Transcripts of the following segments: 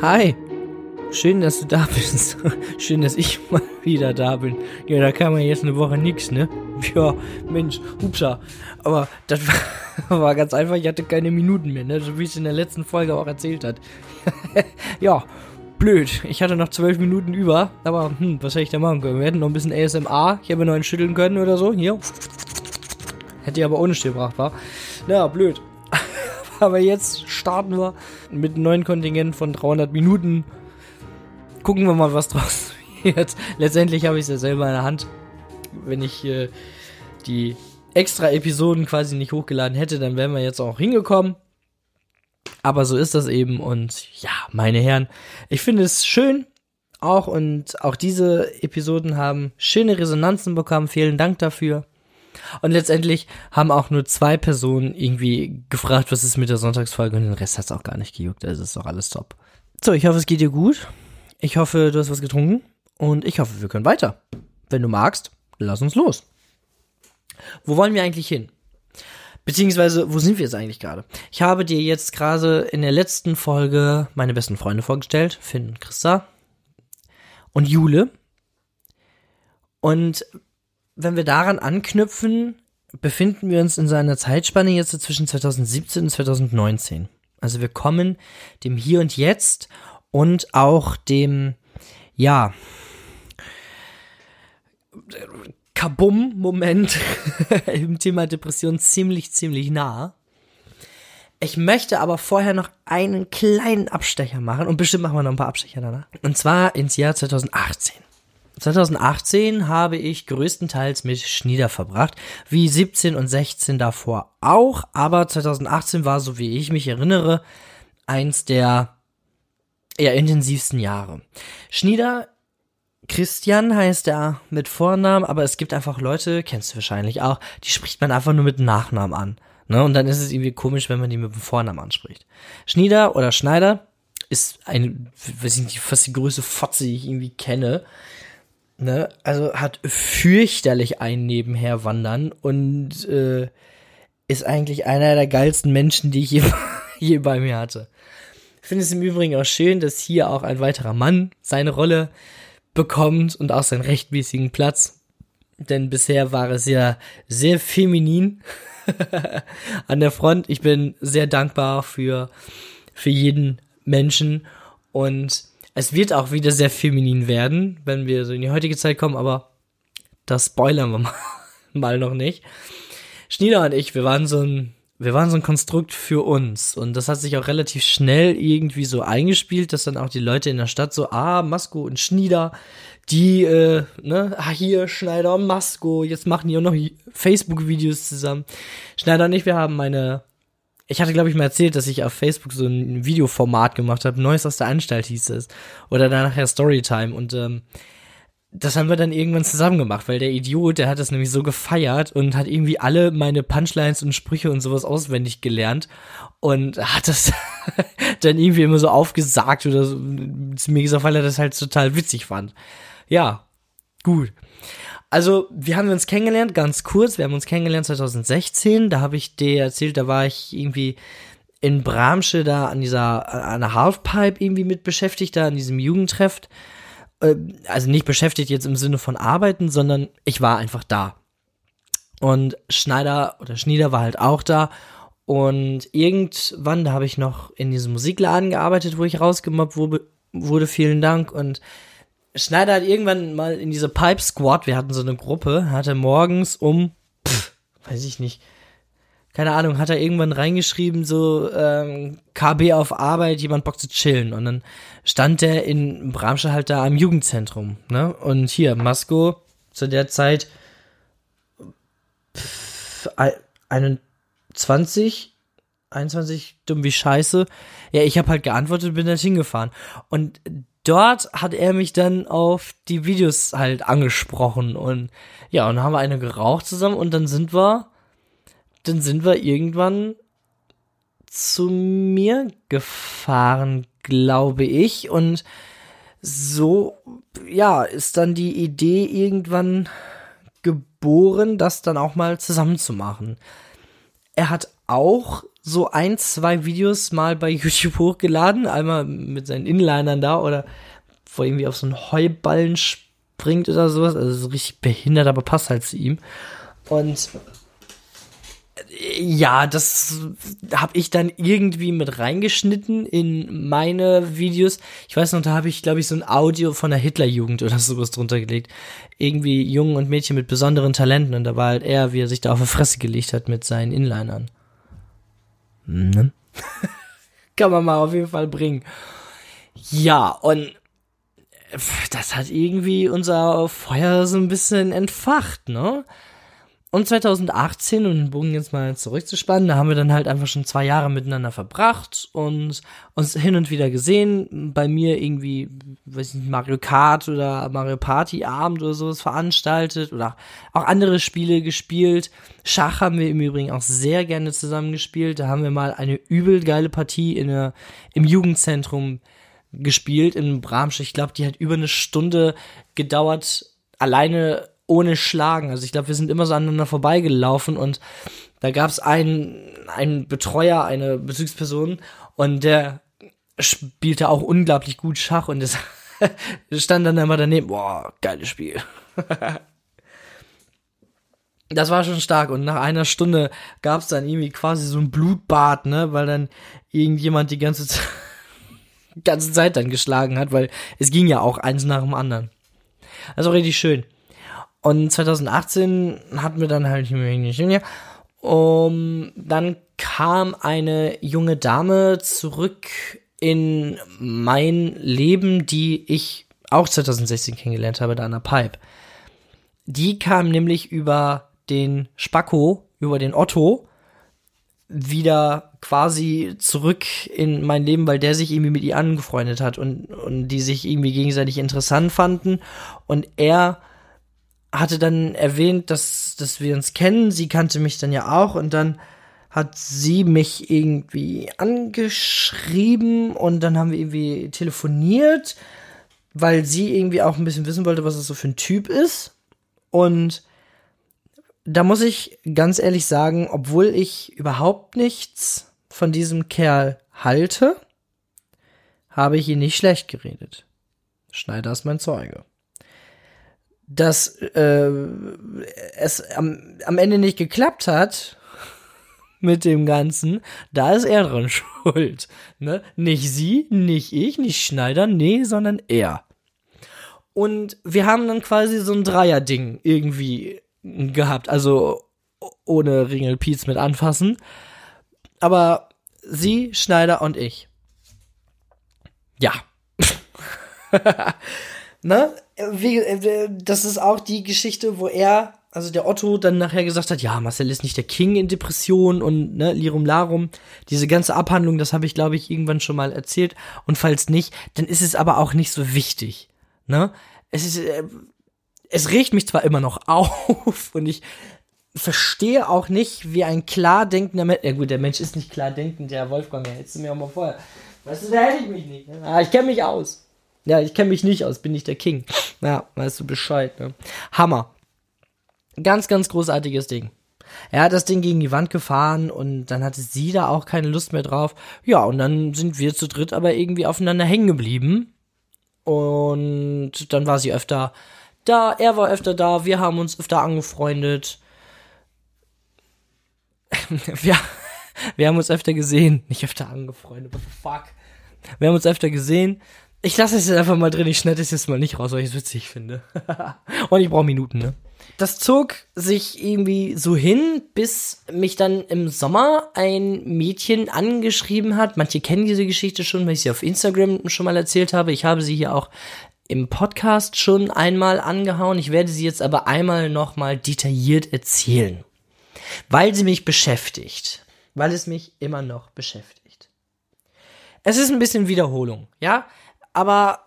Hi. Schön, dass du da bist. Schön, dass ich mal wieder da bin. Ja, da kann man jetzt eine Woche nix, ne? Ja, Mensch, hupsa. Aber das war, war ganz einfach, ich hatte keine Minuten mehr, ne? So wie es in der letzten Folge auch erzählt hat. ja, blöd. Ich hatte noch zwölf Minuten über, aber hm, was hätte ich da machen können? Wir hätten noch ein bisschen ASMR. Ich hätte noch einen schütteln können oder so. Hier. Hätte ich aber ohne Still gebracht, war. Na, blöd. Aber jetzt starten wir mit einem neuen Kontingent von 300 Minuten. Gucken wir mal, was draus wird. Letztendlich habe ich es ja selber in der Hand. Wenn ich äh, die extra Episoden quasi nicht hochgeladen hätte, dann wären wir jetzt auch hingekommen. Aber so ist das eben und ja, meine Herren, ich finde es schön auch und auch diese Episoden haben schöne Resonanzen bekommen. Vielen Dank dafür. Und letztendlich haben auch nur zwei Personen irgendwie gefragt, was ist mit der Sonntagsfolge und den Rest hat es auch gar nicht gejuckt. Also ist doch alles top. So, ich hoffe, es geht dir gut. Ich hoffe, du hast was getrunken und ich hoffe, wir können weiter. Wenn du magst, lass uns los. Wo wollen wir eigentlich hin? Beziehungsweise, wo sind wir jetzt eigentlich gerade? Ich habe dir jetzt gerade in der letzten Folge meine besten Freunde vorgestellt, Finn, Christa und Jule. Und wenn wir daran anknüpfen, befinden wir uns in so einer Zeitspanne jetzt zwischen 2017 und 2019. Also wir kommen dem Hier und Jetzt und auch dem, ja, Kabum-Moment im Thema Depression ziemlich, ziemlich nah. Ich möchte aber vorher noch einen kleinen Abstecher machen und bestimmt machen wir noch ein paar Abstecher danach. Und zwar ins Jahr 2018. 2018 habe ich größtenteils mit Schnieder verbracht, wie 17 und 16 davor auch, aber 2018 war, so wie ich mich erinnere, eins der eher intensivsten Jahre. Schnieder Christian heißt er mit Vornamen, aber es gibt einfach Leute, kennst du wahrscheinlich auch, die spricht man einfach nur mit Nachnamen an. Ne? Und dann ist es irgendwie komisch, wenn man die mit dem Vornamen anspricht. Schnieder oder Schneider ist eine, weiß ich nicht, fast die größte Fotze, die ich irgendwie kenne. Ne? Also hat fürchterlich ein nebenher wandern und äh, ist eigentlich einer der geilsten Menschen, die ich je, je bei mir hatte. Ich finde es im Übrigen auch schön, dass hier auch ein weiterer Mann seine Rolle bekommt und auch seinen rechtmäßigen Platz. Denn bisher war es ja sehr feminin an der Front. Ich bin sehr dankbar für, für jeden Menschen und es wird auch wieder sehr feminin werden, wenn wir so in die heutige Zeit kommen, aber das spoilern wir mal, mal noch nicht. Schnieder und ich, wir waren so ein, wir waren so ein Konstrukt für uns und das hat sich auch relativ schnell irgendwie so eingespielt, dass dann auch die Leute in der Stadt so, ah, Masko und Schnieder, die, äh, ne, ah, hier, Schneider und Masko, jetzt machen die auch noch Facebook-Videos zusammen. Schneider und ich, wir haben meine ich hatte, glaube ich, mal erzählt, dass ich auf Facebook so ein Videoformat gemacht habe. Neues aus der Anstalt hieß es. Oder dann nachher Storytime. Und ähm, das haben wir dann irgendwann zusammen gemacht, weil der Idiot, der hat das nämlich so gefeiert und hat irgendwie alle meine Punchlines und Sprüche und sowas auswendig gelernt und hat das dann irgendwie immer so aufgesagt oder so, zu mir gesagt, weil er das halt total witzig fand. Ja, gut. Also, wir haben uns kennengelernt, ganz kurz. Wir haben uns kennengelernt 2016. Da habe ich dir erzählt, da war ich irgendwie in Bramsche da an dieser, an der Halfpipe irgendwie mit beschäftigt, da an diesem Jugendtreff. Äh, also nicht beschäftigt jetzt im Sinne von arbeiten, sondern ich war einfach da. Und Schneider oder Schnieder war halt auch da. Und irgendwann, da habe ich noch in diesem Musikladen gearbeitet, wo ich rausgemobbt wurde vielen Dank. Und Schneider hat irgendwann mal in diese Pipe Squad, wir hatten so eine Gruppe, hatte morgens um, pff, weiß ich nicht, keine Ahnung, hat er irgendwann reingeschrieben, so ähm, KB auf Arbeit, jemand Bock zu chillen. Und dann stand der in Bramsche halt da am Jugendzentrum. Ne? Und hier, Masko, zu der Zeit pff, 21, 21, dumm wie Scheiße. Ja, ich habe halt geantwortet, bin da hingefahren. Und dort hat er mich dann auf die Videos halt angesprochen und ja, und dann haben wir eine geraucht zusammen und dann sind wir, dann sind wir irgendwann zu mir gefahren, glaube ich und so, ja, ist dann die Idee irgendwann geboren, das dann auch mal zusammen zu machen. er hat auch so ein, zwei Videos mal bei YouTube hochgeladen, einmal mit seinen Inlinern da oder wo er irgendwie auf so einen Heuballen springt oder sowas. Also so richtig behindert, aber passt halt zu ihm. Und ja, das habe ich dann irgendwie mit reingeschnitten in meine Videos. Ich weiß noch, da habe ich, glaube ich, so ein Audio von der Hitlerjugend oder sowas drunter gelegt. Irgendwie Jungen und Mädchen mit besonderen Talenten und da war halt er, wie er sich da auf die Fresse gelegt hat mit seinen Inlinern. Ne? Kann man mal auf jeden Fall bringen. Ja, und das hat irgendwie unser Feuer so ein bisschen entfacht, ne? Und 2018, um den Bogen jetzt mal zurückzuspannen, da haben wir dann halt einfach schon zwei Jahre miteinander verbracht und uns hin und wieder gesehen. Bei mir irgendwie, weiß nicht, Mario Kart oder Mario Party Abend oder sowas veranstaltet oder auch andere Spiele gespielt. Schach haben wir im Übrigen auch sehr gerne zusammen gespielt. Da haben wir mal eine übel geile Partie in der, im Jugendzentrum gespielt in Bramsch. Ich glaube, die hat über eine Stunde gedauert, alleine ohne Schlagen. Also ich glaube, wir sind immer so aneinander vorbeigelaufen und da gab es einen, einen Betreuer, eine Bezugsperson und der spielte auch unglaublich gut Schach und das stand dann immer daneben, boah, geiles Spiel. das war schon stark und nach einer Stunde gab es dann irgendwie quasi so ein Blutbad, ne, weil dann irgendjemand die ganze ganze Zeit dann geschlagen hat, weil es ging ja auch eins nach dem anderen. War richtig schön. Und 2018 hatten wir dann halt um, dann kam eine junge Dame zurück in mein Leben, die ich auch 2016 kennengelernt habe, da an der Pipe. Die kam nämlich über den Spacko, über den Otto, wieder quasi zurück in mein Leben, weil der sich irgendwie mit ihr angefreundet hat und, und die sich irgendwie gegenseitig interessant fanden und er hatte dann erwähnt, dass, dass wir uns kennen. Sie kannte mich dann ja auch und dann hat sie mich irgendwie angeschrieben und dann haben wir irgendwie telefoniert, weil sie irgendwie auch ein bisschen wissen wollte, was es so für ein Typ ist. Und da muss ich ganz ehrlich sagen, obwohl ich überhaupt nichts von diesem Kerl halte, habe ich ihn nicht schlecht geredet. Schneider ist mein Zeuge dass äh, es am, am Ende nicht geklappt hat mit dem Ganzen, da ist er dran schuld. Ne? Nicht sie, nicht ich, nicht Schneider, nee, sondern er. Und wir haben dann quasi so ein Dreier-Ding irgendwie gehabt, also ohne Ringelpiez mit anfassen. Aber sie, Schneider und ich. Ja. ne? Wie, äh, das ist auch die Geschichte, wo er, also der Otto, dann nachher gesagt hat, ja, Marcel ist nicht der King in Depression und ne, Lirum Larum. Diese ganze Abhandlung, das habe ich, glaube ich, irgendwann schon mal erzählt. Und falls nicht, dann ist es aber auch nicht so wichtig. Ne? Es ist, äh, es regt mich zwar immer noch auf und ich verstehe auch nicht, wie ein klar denkender Mensch, ja gut, der Mensch ist nicht klar denkend, der Wolfgang, der hättest du mir auch mal vorher. Weißt du, da hätte ich mich nicht. Ne? Ah, ich kenne mich aus. Ja, ich kenne mich nicht aus, bin ich der King. Ja, weißt du Bescheid, ne? Hammer. Ganz, ganz großartiges Ding. Er hat das Ding gegen die Wand gefahren und dann hatte sie da auch keine Lust mehr drauf. Ja, und dann sind wir zu dritt aber irgendwie aufeinander hängen geblieben. Und dann war sie öfter da, er war öfter da, wir haben uns öfter angefreundet. wir, wir haben uns öfter gesehen, nicht öfter angefreundet, what the fuck. Wir haben uns öfter gesehen, ich lasse es jetzt einfach mal drin, ich schneide es jetzt mal nicht raus, weil ich es witzig finde. Und ich brauche Minuten, ne? Das zog sich irgendwie so hin, bis mich dann im Sommer ein Mädchen angeschrieben hat. Manche kennen diese Geschichte schon, weil ich sie auf Instagram schon mal erzählt habe. Ich habe sie hier auch im Podcast schon einmal angehauen. Ich werde sie jetzt aber einmal nochmal detailliert erzählen. Weil sie mich beschäftigt. Weil es mich immer noch beschäftigt. Es ist ein bisschen Wiederholung, ja? Aber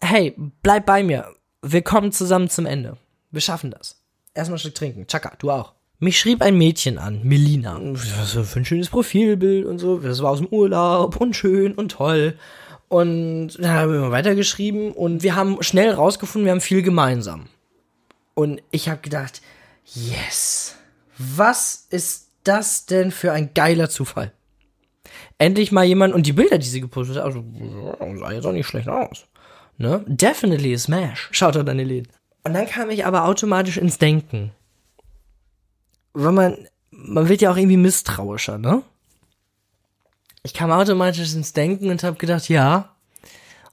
hey, bleib bei mir. Wir kommen zusammen zum Ende. Wir schaffen das. Erstmal ein Stück trinken. Chaka, du auch. Mich schrieb ein Mädchen an, Melina. Was für ein schönes Profilbild und so. Das war aus dem Urlaub und schön und toll. Und dann haben wir weitergeschrieben und wir haben schnell rausgefunden, wir haben viel gemeinsam. Und ich habe gedacht, yes, was ist das denn für ein geiler Zufall? Endlich mal jemand, und die Bilder, die sie gepostet hat, also, sah jetzt auch nicht schlecht aus. Ne? Definitely a smash. Schaut an Läden. Und dann kam ich aber automatisch ins Denken. Weil man, man wird ja auch irgendwie misstrauischer, ne? Ich kam automatisch ins Denken und habe gedacht, ja,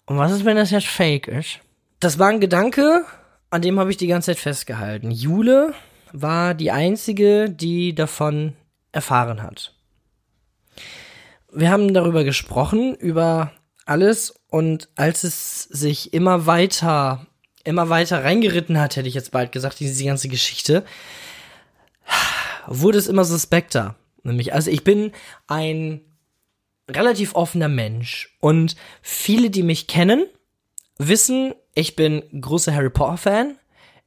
und was ist, wenn das jetzt fake ist? Das war ein Gedanke, an dem habe ich die ganze Zeit festgehalten. Jule war die einzige, die davon erfahren hat. Wir haben darüber gesprochen, über alles, und als es sich immer weiter, immer weiter reingeritten hat, hätte ich jetzt bald gesagt, diese ganze Geschichte, wurde es immer suspekter. Nämlich, also ich bin ein relativ offener Mensch und viele, die mich kennen, wissen, ich bin großer Harry Potter Fan,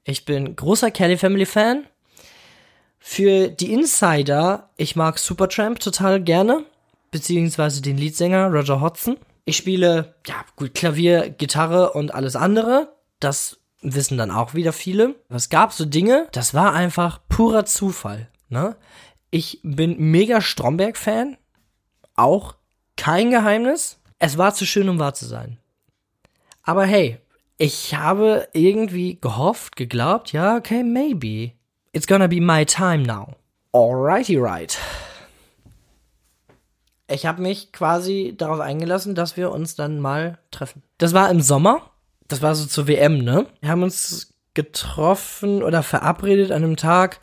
ich bin großer Kelly Family Fan. Für die Insider, ich mag Supertramp total gerne, beziehungsweise den Leadsänger Roger Hodgson. Ich spiele, ja, gut, Klavier, Gitarre und alles andere. Das wissen dann auch wieder viele. Es gab so Dinge, das war einfach purer Zufall, ne? Ich bin mega Stromberg-Fan. Auch kein Geheimnis. Es war zu schön, um wahr zu sein. Aber hey, ich habe irgendwie gehofft, geglaubt, ja, okay, maybe. It's gonna be my time now. Alrighty right. Ich habe mich quasi darauf eingelassen, dass wir uns dann mal treffen. Das war im Sommer. Das war so zur WM, ne? Wir haben uns getroffen oder verabredet an einem Tag.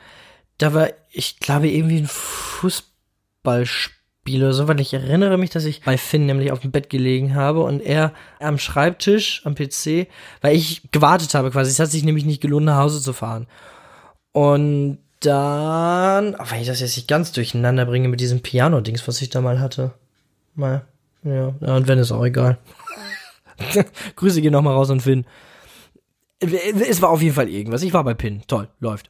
Da war, ich glaube, irgendwie ein Fußballspiel oder so, weil ich erinnere mich, dass ich bei Finn nämlich auf dem Bett gelegen habe und er am Schreibtisch am PC, weil ich gewartet habe quasi. Es hat sich nämlich nicht gelohnt, nach Hause zu fahren. Und dann, wenn ich das jetzt nicht ganz durcheinander bringe mit diesem Piano-Dings, was ich da mal hatte. Mal, ja, und wenn, ist auch egal. Grüße gehen nochmal raus und Finn. Es war auf jeden Fall irgendwas. Ich war bei Pin. Toll, läuft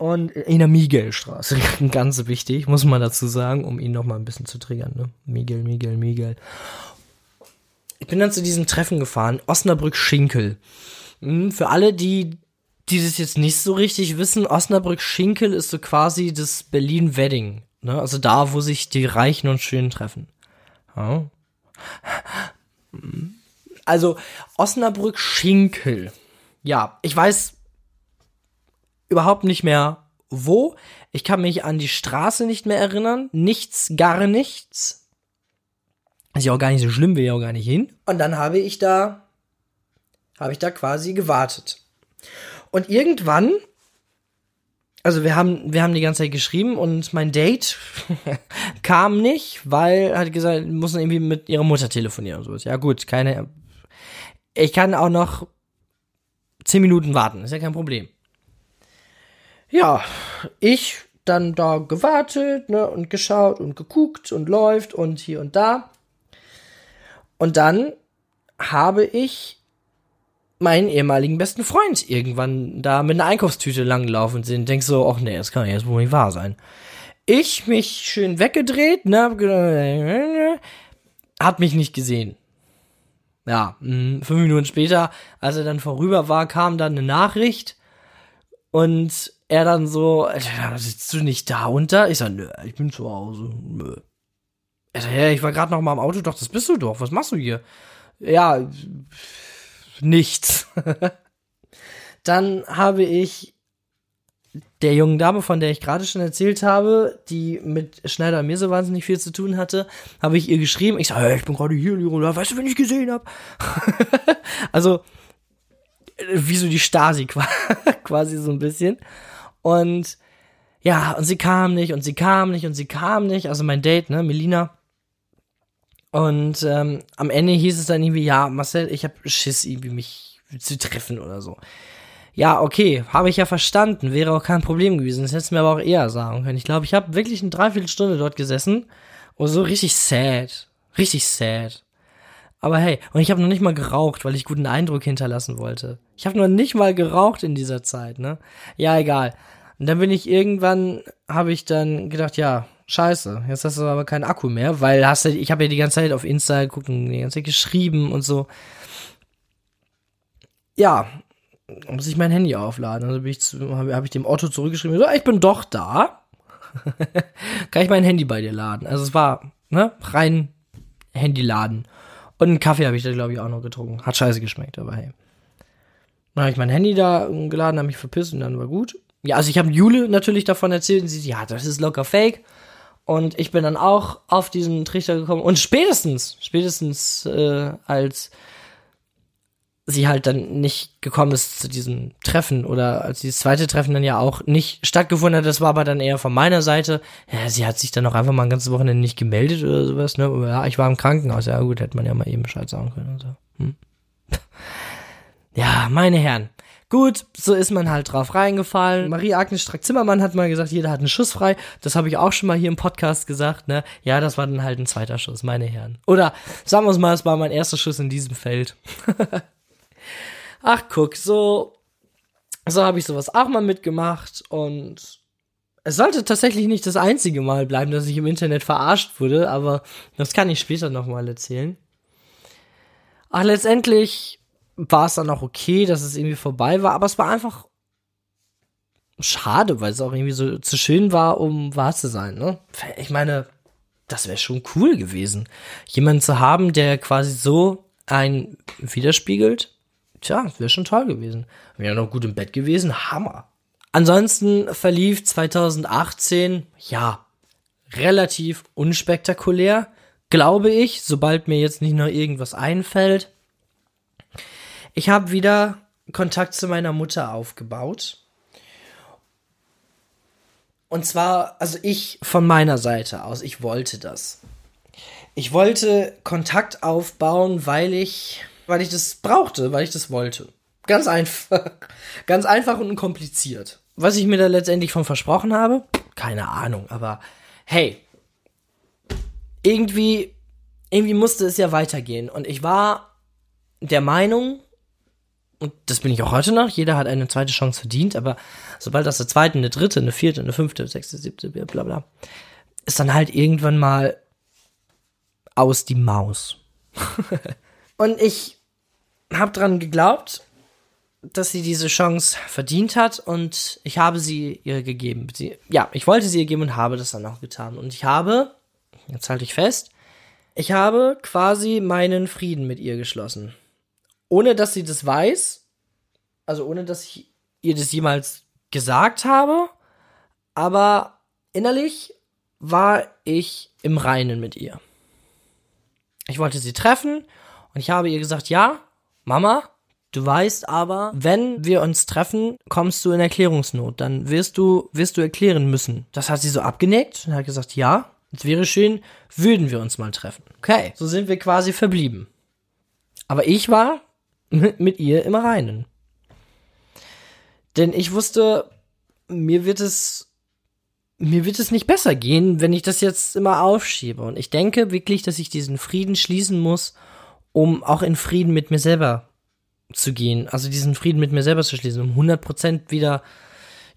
und in der Miguelstraße. Ganz wichtig, muss man dazu sagen, um ihn noch mal ein bisschen zu triggern. Ne? Miguel, Miguel, Miguel. Ich bin dann zu diesem Treffen gefahren, Osnabrück-Schinkel. Hm, für alle, die die das jetzt nicht so richtig wissen, Osnabrück-Schinkel ist so quasi das Berlin-Wedding. Ne? Also da, wo sich die Reichen und Schönen treffen. Ja. Also Osnabrück-Schinkel. Ja, ich weiß, überhaupt nicht mehr wo. Ich kann mich an die Straße nicht mehr erinnern. Nichts, gar nichts. Ist ja auch gar nicht so schlimm, will ja auch gar nicht hin. Und dann habe ich da, habe ich da quasi gewartet. Und irgendwann, also wir haben, wir haben die ganze Zeit geschrieben und mein Date kam nicht, weil hat gesagt, muss irgendwie mit ihrer Mutter telefonieren und so. Ja gut, keine, ich kann auch noch zehn Minuten warten, ist ja kein Problem. Ja, ich dann da gewartet, ne, und geschaut und geguckt und läuft und hier und da. Und dann habe ich meinen ehemaligen besten Freund irgendwann da mit einer Einkaufstüte langlaufen sehen. Denk so, ach nee, das kann ja jetzt wohl nicht wahr sein. Ich mich schön weggedreht, ne, hat mich nicht gesehen. Ja, mh, fünf Minuten später, als er dann vorüber war, kam dann eine Nachricht und er dann so, sitzt du nicht da unter? Ich sag, nö, ich bin zu Hause. Nö. Er sagt, ja, ich war gerade noch mal im Auto, doch, das bist du doch. Was machst du hier? Ja, nichts. dann habe ich der jungen Dame, von der ich gerade schon erzählt habe, die mit Schneider und mir so wahnsinnig viel zu tun hatte, habe ich ihr geschrieben. Ich sage, hey, ich bin gerade hier, Leroy, weißt du, wenn ich gesehen habe? also, wie so die Stasi quasi so ein bisschen. Und ja, und sie kam nicht und sie kam nicht und sie kam nicht. Also mein Date, ne, Melina. Und ähm, am Ende hieß es dann irgendwie, ja, Marcel, ich hab Schiss, irgendwie mich zu treffen oder so. Ja, okay, habe ich ja verstanden, wäre auch kein Problem gewesen. Das hättest du mir aber auch eher sagen können. Ich glaube, ich habe wirklich eine Dreiviertelstunde dort gesessen und so richtig sad. Richtig sad. Aber hey, und ich habe noch nicht mal geraucht, weil ich guten Eindruck hinterlassen wollte. Ich habe noch nicht mal geraucht in dieser Zeit, ne? Ja, egal. Und dann bin ich irgendwann, habe ich dann gedacht, ja, scheiße, jetzt hast du aber keinen Akku mehr, weil hast du, ich habe ja die ganze Zeit auf Insta geguckt die ganze Zeit geschrieben und so. Ja, muss ich mein Handy aufladen. Also habe hab ich dem Otto zurückgeschrieben, so, ich bin doch da. kann ich mein Handy bei dir laden? Also es war, ne, rein Handy laden. Und einen Kaffee habe ich da, glaube ich, auch noch getrunken. Hat scheiße geschmeckt, aber hey. Dann habe ich mein Handy da geladen, habe mich verpisst und dann war gut. Ja, also ich habe Jule natürlich davon erzählt und sie, ja, das ist locker fake. Und ich bin dann auch auf diesen Trichter gekommen. Und spätestens, spätestens äh, als sie halt dann nicht gekommen ist zu diesem Treffen oder als dieses zweite Treffen dann ja auch nicht stattgefunden hat, das war aber dann eher von meiner Seite. Ja, sie hat sich dann auch einfach mal ein ganzes Wochenende nicht gemeldet oder sowas, ne? Ja, ich war im Krankenhaus, ja gut, hätte man ja mal eben Bescheid sagen können und so. Hm. Ja, meine Herren. Gut, so ist man halt drauf reingefallen. Marie-Agnes Strack-Zimmermann hat mal gesagt, jeder hat einen Schuss frei. Das habe ich auch schon mal hier im Podcast gesagt, ne? Ja, das war dann halt ein zweiter Schuss, meine Herren. Oder sagen wir es mal, es war mein erster Schuss in diesem Feld. ach guck, so, so habe ich sowas auch mal mitgemacht und es sollte tatsächlich nicht das einzige Mal bleiben, dass ich im Internet verarscht wurde, aber das kann ich später nochmal erzählen. Ach, letztendlich war es dann auch okay, dass es irgendwie vorbei war, aber es war einfach schade, weil es auch irgendwie so zu schön war, um wahr zu sein, ne? Ich meine, das wäre schon cool gewesen, jemanden zu haben, der quasi so ein widerspiegelt, tja, wäre schon toll gewesen. Wäre noch gut im Bett gewesen, Hammer. Ansonsten verlief 2018, ja, relativ unspektakulär, glaube ich, sobald mir jetzt nicht noch irgendwas einfällt. Ich habe wieder Kontakt zu meiner Mutter aufgebaut. Und zwar, also ich von meiner Seite aus, ich wollte das. Ich wollte Kontakt aufbauen, weil ich weil ich das brauchte, weil ich das wollte. Ganz einfach. Ganz einfach und unkompliziert. Was ich mir da letztendlich von versprochen habe, keine Ahnung, aber hey, irgendwie, irgendwie musste es ja weitergehen. Und ich war der Meinung, und das bin ich auch heute noch, jeder hat eine zweite Chance verdient, aber sobald das eine zweite, eine dritte, eine vierte, eine fünfte, sechste, siebte, bla bla, ist dann halt irgendwann mal aus die Maus. und ich habe dran geglaubt, dass sie diese Chance verdient hat und ich habe sie ihr gegeben. Sie, ja, ich wollte sie ihr geben und habe das dann auch getan. Und ich habe, jetzt halte ich fest, ich habe quasi meinen Frieden mit ihr geschlossen. Ohne dass sie das weiß, also ohne dass ich ihr das jemals gesagt habe, aber innerlich war ich im Reinen mit ihr. Ich wollte sie treffen und ich habe ihr gesagt, ja, Mama, du weißt aber, wenn wir uns treffen, kommst du in Erklärungsnot. Dann wirst du, wirst du erklären müssen. Das hat sie so abgenickt und hat gesagt, ja, es wäre schön, würden wir uns mal treffen. Okay, so sind wir quasi verblieben. Aber ich war mit ihr im Reinen. Denn ich wusste, mir wird es mir wird es nicht besser gehen, wenn ich das jetzt immer aufschiebe. Und ich denke wirklich, dass ich diesen Frieden schließen muss um auch in Frieden mit mir selber zu gehen, also diesen Frieden mit mir selber zu schließen, um 100% wieder,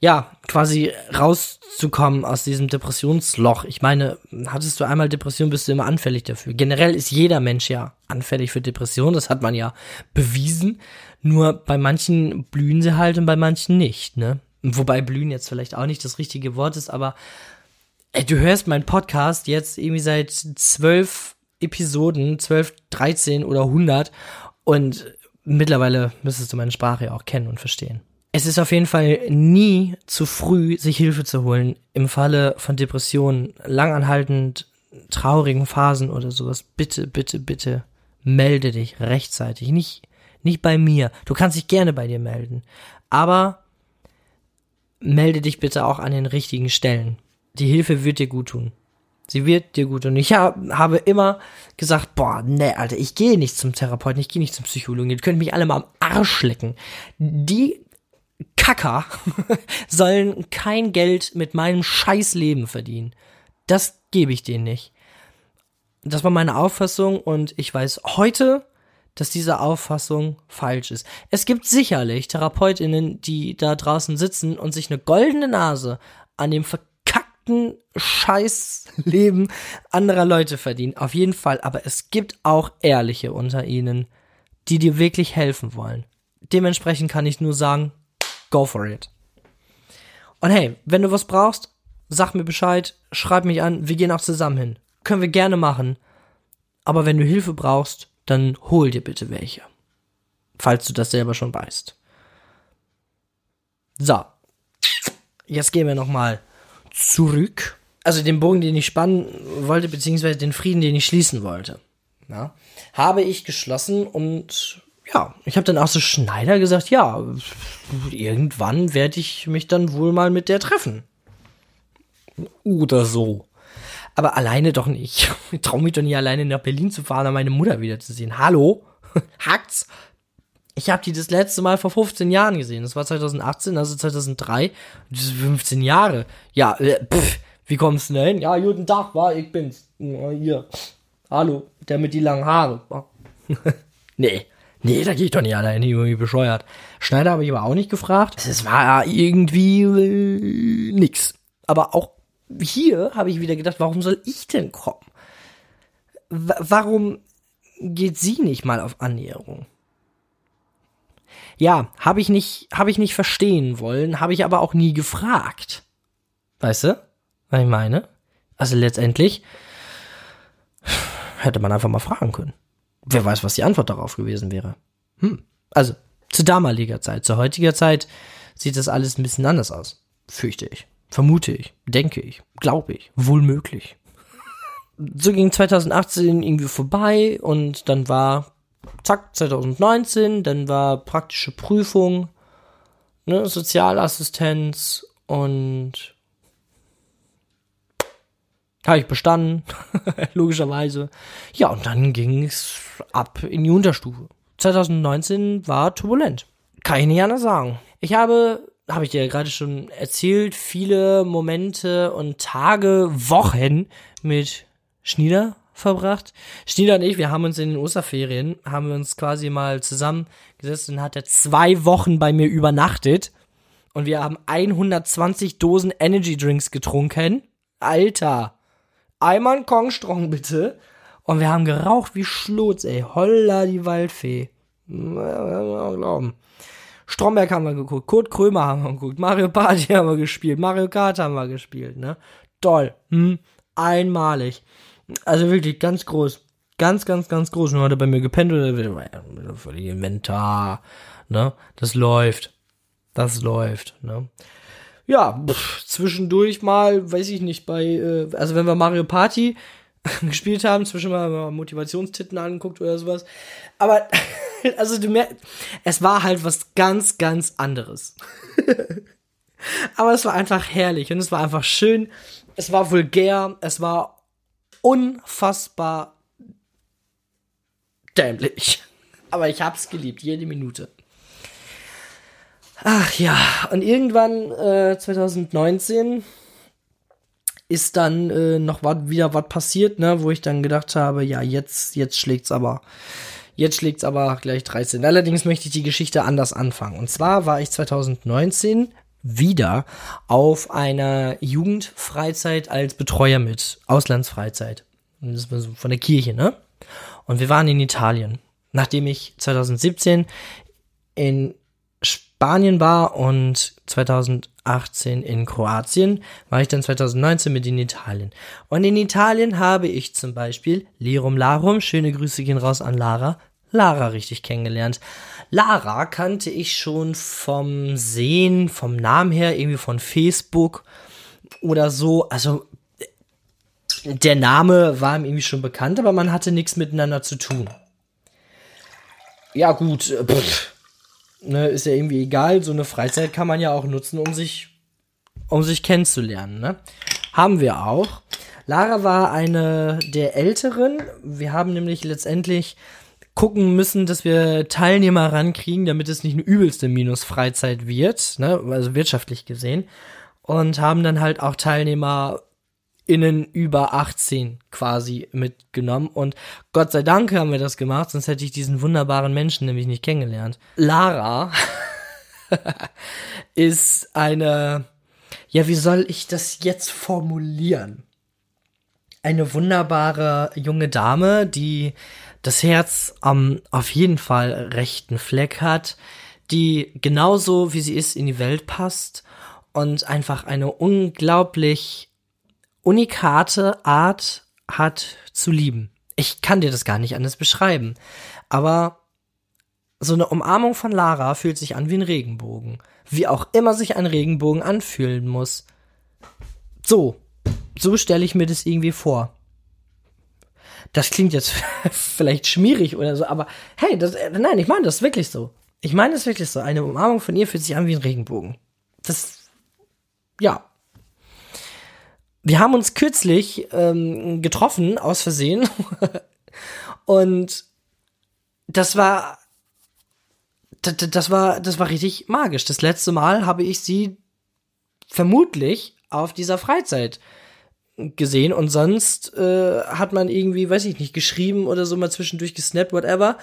ja, quasi rauszukommen aus diesem Depressionsloch. Ich meine, hattest du einmal Depression, bist du immer anfällig dafür. Generell ist jeder Mensch ja anfällig für Depression, das hat man ja bewiesen. Nur bei manchen blühen sie halt und bei manchen nicht, ne? Wobei blühen jetzt vielleicht auch nicht das richtige Wort ist, aber ey, du hörst meinen Podcast jetzt irgendwie seit zwölf Episoden, 12, 13 oder 100 und mittlerweile müsstest du meine Sprache ja auch kennen und verstehen. Es ist auf jeden Fall nie zu früh, sich Hilfe zu holen im Falle von Depressionen, langanhaltend traurigen Phasen oder sowas. Bitte, bitte, bitte melde dich rechtzeitig. Nicht, nicht bei mir. Du kannst dich gerne bei dir melden. Aber melde dich bitte auch an den richtigen Stellen. Die Hilfe wird dir gut tun. Sie wird dir gut. Und ich hab, habe immer gesagt, boah, ne, Alter, ich gehe nicht zum Therapeuten, ich gehe nicht zum Psychologen, die können mich alle mal am Arsch lecken. Die Kacker sollen kein Geld mit meinem scheiß Leben verdienen. Das gebe ich denen nicht. Das war meine Auffassung und ich weiß heute, dass diese Auffassung falsch ist. Es gibt sicherlich Therapeutinnen, die da draußen sitzen und sich eine goldene Nase an dem verkackten Scheißleben anderer Leute verdienen. Auf jeden Fall. Aber es gibt auch Ehrliche unter ihnen, die dir wirklich helfen wollen. Dementsprechend kann ich nur sagen, go for it. Und hey, wenn du was brauchst, sag mir Bescheid, schreib mich an, wir gehen auch zusammen hin. Können wir gerne machen. Aber wenn du Hilfe brauchst, dann hol dir bitte welche. Falls du das selber schon weißt. So. Jetzt gehen wir nochmal zurück. Also den Bogen, den ich spannen wollte, beziehungsweise den Frieden, den ich schließen wollte. Ja, habe ich geschlossen und ja, ich habe dann auch so Schneider gesagt, ja, irgendwann werde ich mich dann wohl mal mit der treffen. Oder so. Aber alleine doch nicht. Ich traue mich doch nicht alleine nach Berlin zu fahren, um meine Mutter wiederzusehen. Hallo? Hackt's? Ich habe die das letzte Mal vor 15 Jahren gesehen. Das war 2018, also 2003. Das ist 15 Jahre. Ja, äh, pff, wie kommst du denn hin? Ja, guten Tag, war ich bin's. Hier. Hallo, der mit die langen Haare. nee. Nee, da gehe ich doch nicht alleine, irgendwie bescheuert. Schneider habe ich aber auch nicht gefragt. Es war irgendwie äh, nix. Aber auch hier habe ich wieder gedacht, warum soll ich denn kommen? W warum geht sie nicht mal auf Annäherung? Ja, habe ich nicht, habe ich nicht verstehen wollen, habe ich aber auch nie gefragt. Weißt du, was ich meine? Also letztendlich hätte man einfach mal fragen können. Wer weiß, was die Antwort darauf gewesen wäre. Hm. Also, zu damaliger Zeit, zu heutiger Zeit sieht das alles ein bisschen anders aus. Fürchte ich. Vermute ich. Denke ich. Glaube ich. Wohl möglich. So ging 2018 irgendwie vorbei und dann war, zack, 2019, dann war praktische Prüfung, ne, Sozialassistenz und habe ich bestanden, logischerweise. Ja, und dann ging es ab in die Unterstufe. 2019 war turbulent. Kann ich nicht anders sagen. Ich habe, habe ich dir ja gerade schon erzählt, viele Momente und Tage, Wochen mit Schnieder verbracht. Schnieder und ich, wir haben uns in den Osterferien, haben wir uns quasi mal zusammengesetzt und hat er zwei Wochen bei mir übernachtet. Und wir haben 120 Dosen Energy Drinks getrunken. Alter einmal einen Kongstrong bitte. Und wir haben geraucht wie Schlotz, ey. Holla die Waldfee. Glauben. Stromberg haben wir geguckt, Kurt Krömer haben wir geguckt, Mario Party haben wir gespielt, Mario Kart haben wir gespielt, ne? Toll. Hm? Einmalig. Also wirklich ganz groß. Ganz, ganz, ganz groß. Und heute bei mir gepennt oder völlig Inventar. Ne? Das läuft. Das läuft, ne? Ja, pff, zwischendurch mal, weiß ich nicht, bei, äh, also wenn wir Mario Party gespielt haben, zwischendurch mal Motivationstitten angeguckt oder sowas. Aber, also du merkst, es war halt was ganz, ganz anderes. Aber es war einfach herrlich und es war einfach schön. Es war vulgär, es war unfassbar dämlich. Aber ich hab's geliebt, jede Minute. Ach ja, und irgendwann äh, 2019 ist dann äh, noch wat, wieder was passiert, ne, wo ich dann gedacht habe, ja, jetzt, jetzt schlägt's aber. Jetzt schlägt's aber gleich 13. Allerdings möchte ich die Geschichte anders anfangen. Und zwar war ich 2019 wieder auf einer Jugendfreizeit als Betreuer mit. Auslandsfreizeit. Das war so von der Kirche, ne? Und wir waren in Italien. Nachdem ich 2017 in Spanien war und 2018 in Kroatien, war ich dann 2019 mit in Italien. Und in Italien habe ich zum Beispiel Lirum Larum, schöne Grüße gehen raus an Lara, Lara richtig kennengelernt. Lara kannte ich schon vom Sehen, vom Namen her, irgendwie von Facebook oder so. Also der Name war ihm irgendwie schon bekannt, aber man hatte nichts miteinander zu tun. Ja gut, äh, pff ne, ist ja irgendwie egal. So eine Freizeit kann man ja auch nutzen, um sich, um sich kennenzulernen. Ne? Haben wir auch. Lara war eine der Älteren. Wir haben nämlich letztendlich gucken müssen, dass wir Teilnehmer rankriegen, damit es nicht eine übelste Minus-Freizeit wird, ne, also wirtschaftlich gesehen. Und haben dann halt auch Teilnehmer innen über 18 quasi mitgenommen. Und Gott sei Dank haben wir das gemacht, sonst hätte ich diesen wunderbaren Menschen nämlich nicht kennengelernt. Lara ist eine, ja, wie soll ich das jetzt formulieren? Eine wunderbare junge Dame, die das Herz am auf jeden Fall rechten Fleck hat, die genauso wie sie ist in die Welt passt und einfach eine unglaublich unikate Art hat zu lieben. Ich kann dir das gar nicht anders beschreiben. Aber so eine Umarmung von Lara fühlt sich an wie ein Regenbogen. Wie auch immer sich ein Regenbogen anfühlen muss. So. So stelle ich mir das irgendwie vor. Das klingt jetzt vielleicht schmierig oder so, aber hey, das, äh, nein, ich meine das wirklich so. Ich meine das wirklich so. Eine Umarmung von ihr fühlt sich an wie ein Regenbogen. Das, ja. Wir haben uns kürzlich ähm, getroffen, aus Versehen. Und das war, das, war, das war richtig magisch. Das letzte Mal habe ich sie vermutlich auf dieser Freizeit gesehen und sonst äh, hat man irgendwie, weiß ich nicht, geschrieben oder so mal zwischendurch gesnappt, whatever.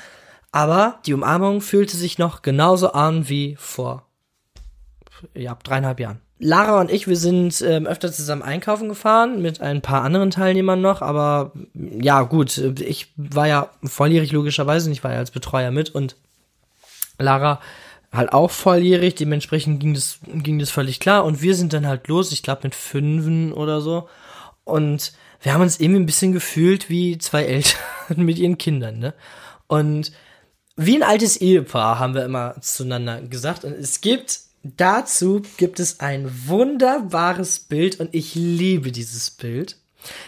Aber die Umarmung fühlte sich noch genauso an wie vor ja, dreieinhalb Jahren. Lara und ich, wir sind ähm, öfter zusammen einkaufen gefahren mit ein paar anderen Teilnehmern noch, aber ja, gut, ich war ja volljährig logischerweise und ich war ja als Betreuer mit und Lara halt auch volljährig, dementsprechend ging das, ging das völlig klar und wir sind dann halt los, ich glaube mit fünfen oder so und wir haben uns irgendwie ein bisschen gefühlt wie zwei Eltern mit ihren Kindern, ne? Und wie ein altes Ehepaar haben wir immer zueinander gesagt und es gibt Dazu gibt es ein wunderbares Bild und ich liebe dieses Bild.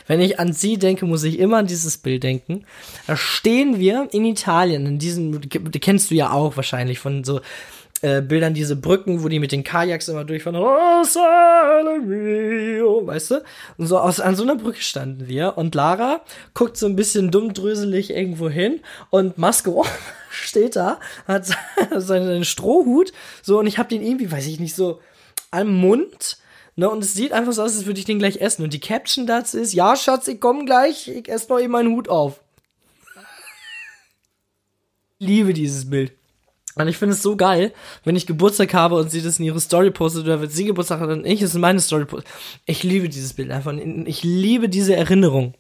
Wenn ich an sie denke, muss ich immer an dieses Bild denken. Da stehen wir in Italien, in diesem, die kennst du ja auch wahrscheinlich von so äh, Bildern, diese Brücken, wo die mit den Kajaks immer durchfahren. Oh, weißt du? Und so aus, an so einer Brücke standen wir und Lara guckt so ein bisschen dummdröselig irgendwo hin und Masco steht da, hat seinen Strohhut, so, und ich hab den irgendwie, weiß ich nicht, so am Mund, ne, und es sieht einfach so aus, als würde ich den gleich essen. Und die Caption dazu ist, ja, Schatz, ich komm gleich, ich esse noch eben meinen Hut auf. Liebe dieses Bild. Und ich finde es so geil, wenn ich Geburtstag habe und sie das in ihre Story postet oder wenn sie Geburtstag hat und ich es in meine Story poste. Ich liebe dieses Bild einfach. Ich liebe diese Erinnerung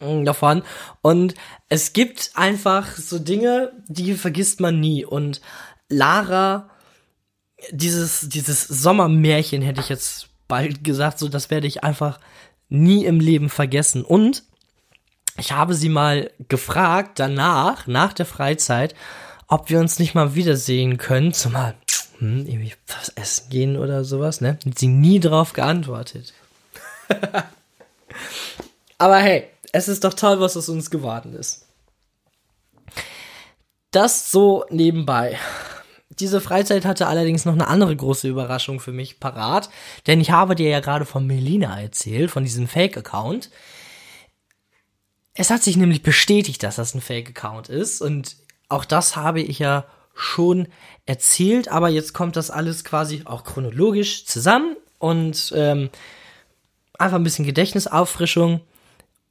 davon. Und es gibt einfach so Dinge, die vergisst man nie. Und Lara, dieses, dieses Sommermärchen hätte ich jetzt bald gesagt, so das werde ich einfach nie im Leben vergessen. Und ich habe sie mal gefragt, danach, nach der Freizeit, ob wir uns nicht mal wiedersehen können, zumal hm, irgendwie was essen gehen oder sowas, ne? Hat sie nie drauf geantwortet. Aber hey, es ist doch toll, was aus uns geworden ist. Das so nebenbei. Diese Freizeit hatte allerdings noch eine andere große Überraschung für mich parat, denn ich habe dir ja gerade von Melina erzählt, von diesem Fake-Account. Es hat sich nämlich bestätigt, dass das ein Fake-Account ist und auch das habe ich ja schon erzählt, aber jetzt kommt das alles quasi auch chronologisch zusammen und ähm, einfach ein bisschen Gedächtnisauffrischung.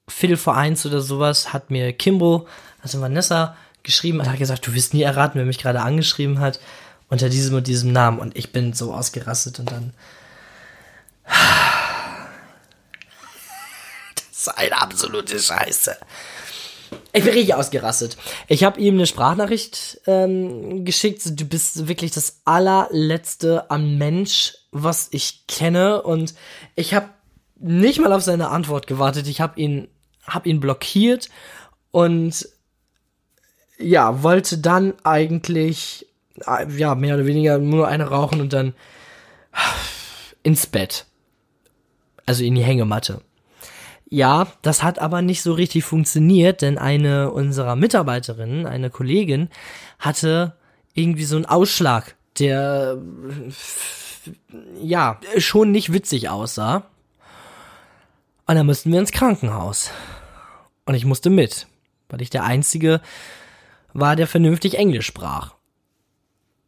Viertel vor eins oder sowas hat mir Kimbo, also Vanessa, geschrieben und hat gesagt, du wirst nie erraten, wer mich gerade angeschrieben hat, unter diesem und diesem Namen. Und ich bin so ausgerastet und dann. Das ist eine absolute Scheiße. Ich bin richtig ausgerastet. Ich habe ihm eine Sprachnachricht ähm, geschickt. Du bist wirklich das allerletzte am Mensch, was ich kenne. Und ich habe nicht mal auf seine Antwort gewartet. Ich habe ihn habe ihn blockiert und ja, wollte dann eigentlich, ja, mehr oder weniger nur eine rauchen und dann ins Bett. Also in die Hängematte. Ja, das hat aber nicht so richtig funktioniert, denn eine unserer Mitarbeiterinnen, eine Kollegin, hatte irgendwie so einen Ausschlag, der ja schon nicht witzig aussah. Und dann mussten wir ins Krankenhaus. Und ich musste mit, weil ich der Einzige war, der vernünftig Englisch sprach.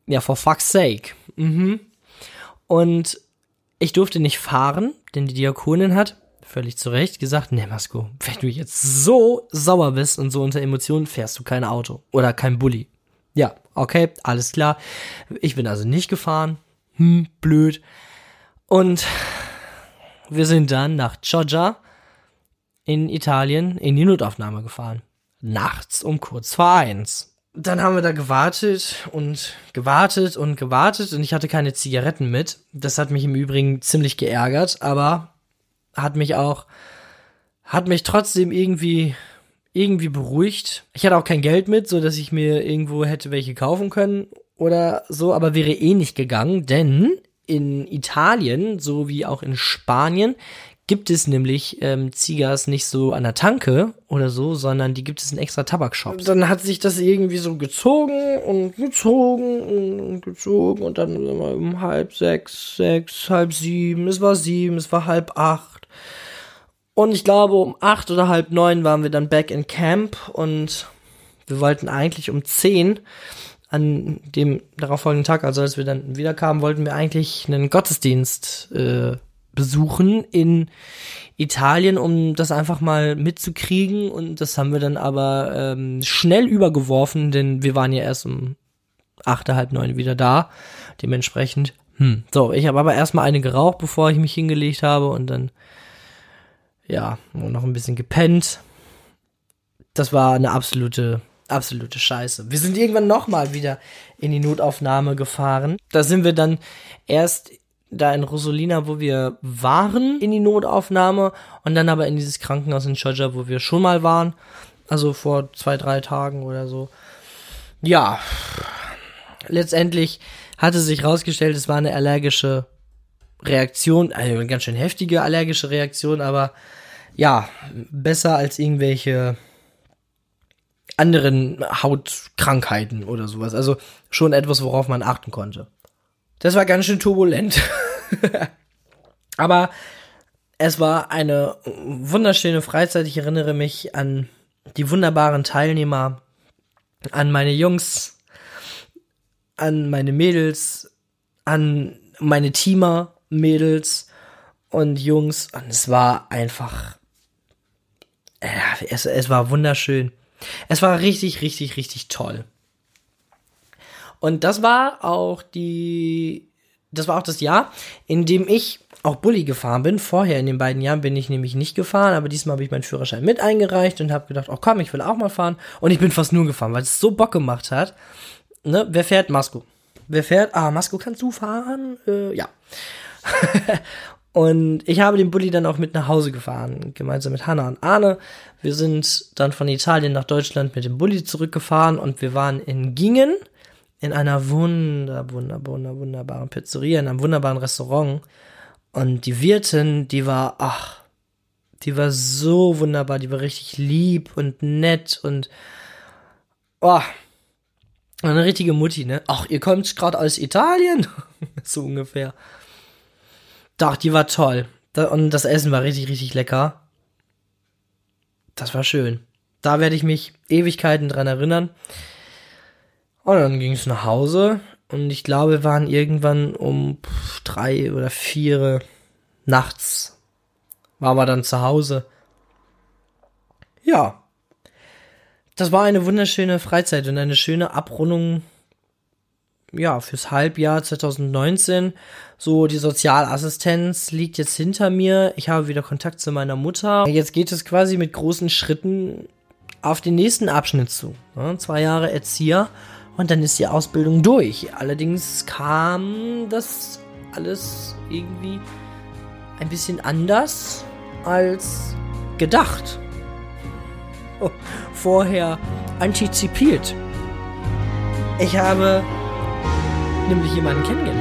Ja, for fuck's sake. Mhm. Und ich durfte nicht fahren, denn die Diakonin hat völlig zu Recht gesagt, ne Masko, wenn du jetzt so sauer bist und so unter Emotionen, fährst du kein Auto oder kein Bulli. Ja, okay, alles klar. Ich bin also nicht gefahren. Hm, blöd. Und wir sind dann nach Chioggia in Italien in die Notaufnahme gefahren. Nachts um kurz vor eins. dann haben wir da gewartet und gewartet und gewartet und ich hatte keine Zigaretten mit. Das hat mich im Übrigen ziemlich geärgert, aber hat mich auch, hat mich trotzdem irgendwie, irgendwie beruhigt. Ich hatte auch kein Geld mit, so dass ich mir irgendwo hätte welche kaufen können oder so, aber wäre eh nicht gegangen, denn in Italien, so wie auch in Spanien, gibt es nämlich ähm, Zigas nicht so an der Tanke oder so, sondern die gibt es in extra Tabakshops. Dann hat sich das irgendwie so gezogen und gezogen und gezogen und dann immer um halb sechs, sechs, halb sieben, es war sieben, es war halb acht. Und ich glaube, um acht oder halb neun waren wir dann back in Camp und wir wollten eigentlich um zehn an dem darauffolgenden Tag, also als wir dann wiederkamen, wollten wir eigentlich einen Gottesdienst äh, besuchen in Italien, um das einfach mal mitzukriegen. Und das haben wir dann aber ähm, schnell übergeworfen, denn wir waren ja erst um acht, halb neun wieder da. Dementsprechend, hm. So, ich habe aber erstmal eine geraucht, bevor ich mich hingelegt habe und dann, ja, noch ein bisschen gepennt. Das war eine absolute, absolute Scheiße. Wir sind irgendwann nochmal wieder in die Notaufnahme gefahren. Da sind wir dann erst da in Rosolina, wo wir waren, in die Notaufnahme und dann aber in dieses Krankenhaus in Georgia, wo wir schon mal waren. Also vor zwei, drei Tagen oder so. Ja, letztendlich hatte sich herausgestellt, es war eine allergische Reaktion, also eine ganz schön heftige allergische Reaktion, aber ja, besser als irgendwelche anderen Hautkrankheiten oder sowas. Also schon etwas, worauf man achten konnte. Das war ganz schön turbulent. Aber es war eine wunderschöne Freizeit. Ich erinnere mich an die wunderbaren Teilnehmer, an meine Jungs, an meine Mädels, an meine Teamer, Mädels und Jungs. Und es war einfach, ja, es, es war wunderschön. Es war richtig, richtig, richtig toll. Und das war auch die, das war auch das Jahr, in dem ich auch Bulli gefahren bin. Vorher in den beiden Jahren bin ich nämlich nicht gefahren, aber diesmal habe ich meinen Führerschein mit eingereicht und habe gedacht, oh komm, ich will auch mal fahren. Und ich bin fast nur gefahren, weil es so Bock gemacht hat. Ne? Wer fährt? Masco. Wer fährt? Ah, Masco, kannst du fahren? Äh, ja. und ich habe den Bulli dann auch mit nach Hause gefahren, gemeinsam mit Hanna und Arne. Wir sind dann von Italien nach Deutschland mit dem Bulli zurückgefahren und wir waren in Gingen in einer wunder, wunder, wunder, wunderbaren Pizzeria, in einem wunderbaren Restaurant. Und die Wirtin, die war, ach, die war so wunderbar, die war richtig lieb und nett und, oh, eine richtige Mutti, ne? Ach, ihr kommt gerade aus Italien? so ungefähr. Doch, die war toll. Und das Essen war richtig, richtig lecker. Das war schön. Da werde ich mich Ewigkeiten dran erinnern. Und dann ging es nach Hause und ich glaube, wir waren irgendwann um drei oder vier nachts waren wir dann zu Hause. Ja. Das war eine wunderschöne Freizeit und eine schöne Abrundung ja, fürs Halbjahr 2019. So, die Sozialassistenz liegt jetzt hinter mir. Ich habe wieder Kontakt zu meiner Mutter. Jetzt geht es quasi mit großen Schritten auf den nächsten Abschnitt zu. Ja, zwei Jahre Erzieher und dann ist die Ausbildung durch. Allerdings kam das alles irgendwie ein bisschen anders als gedacht. Vorher antizipiert. Ich habe nämlich jemanden kennengelernt.